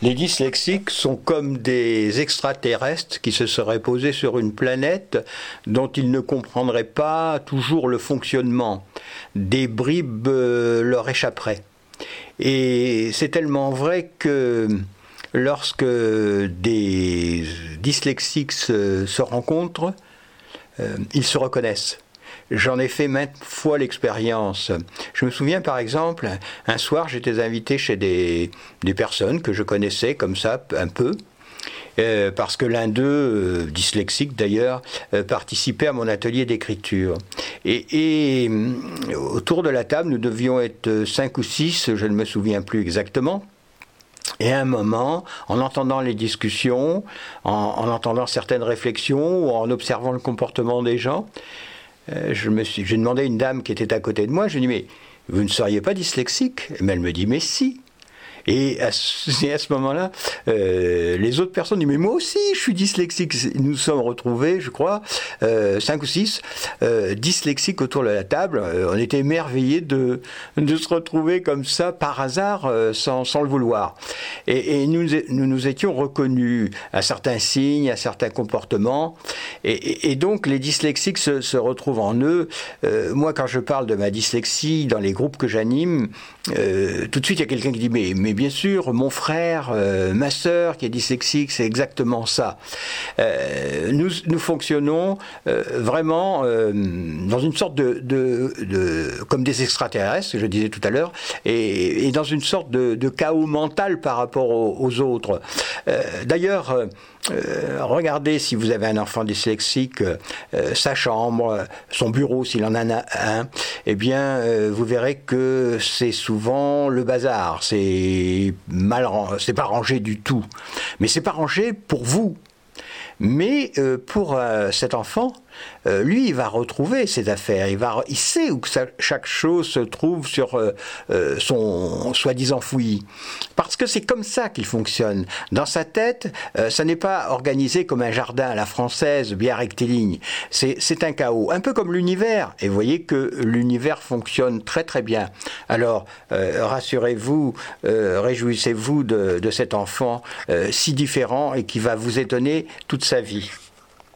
Les dyslexiques sont comme des extraterrestres qui se seraient posés sur une planète dont ils ne comprendraient pas toujours le fonctionnement. Des bribes euh, leur échapperaient. Et c'est tellement vrai que lorsque des dyslexiques se, rencontrent, euh, ils se reconnaissent. J'en ai fait maintes fois l'expérience. Je me souviens par exemple, un soir j'étais invité chez des, personnes que je connaissais comme ça un peu. Euh, parce que l'un d'eux, euh, dyslexique d'ailleurs, euh, participait à mon atelier d'écriture. Et, autour de la table, nous devions être cinq ou six, je ne me souviens plus exactement. Et à un moment, en entendant les discussions, en, en entendant certaines réflexions ou en observant le comportement des gens, je me suis, j'ai demandé à une dame qui était à côté de moi, je lui ai dit, mais vous ne seriez pas dyslexique? Mais elle me dit, mais si. Et à ce, moment-là, euh, les autres personnes disent Mais moi aussi, je suis dyslexique. Nous sommes retrouvés, je crois, euh, cinq ou six euh, dyslexiques autour de la table. on était émerveillés de, se retrouver comme ça par hasard, sans, le vouloir. Et, nous, nous, étions reconnus à certains signes, à certains comportements. Et, et donc, les dyslexiques se, se, retrouvent en eux. moi, quand je parle de ma dyslexie dans les groupes que j'anime, tout de suite, il y a quelqu'un qui dit Mais, mais bien sûr, mon frère, euh, ma sœur qui est dyslexique, c'est exactement ça. Euh, nous, nous fonctionnons euh, vraiment dans une sorte de, de, comme des extraterrestres, je disais tout à l'heure, et, dans une sorte de, chaos mental par rapport aux autres. D'ailleurs, regardez si vous avez un enfant dyslexique, sa chambre, son bureau s'il en a un, eh bien, vous verrez que c'est souvent le bazar. C'est mal, c'est pas rangé du tout. Mais c'est pas rangé pour vous. Mais pour cet enfant, euh, lui, il va retrouver ses affaires. Il, va, il sait où chaque chose se trouve sur euh, euh, son soi-disant fouillis. Parce que c'est comme ça qu'il fonctionne. Dans sa tête, ça n'est pas organisé comme un jardin à la française, bien rectiligne. C'est un chaos. Un peu comme l'univers. Et vous voyez que l'univers fonctionne très très bien. Alors, rassurez-vous, réjouissez-vous de, de, cet enfant si différent et qui va vous étonner toute sa vie.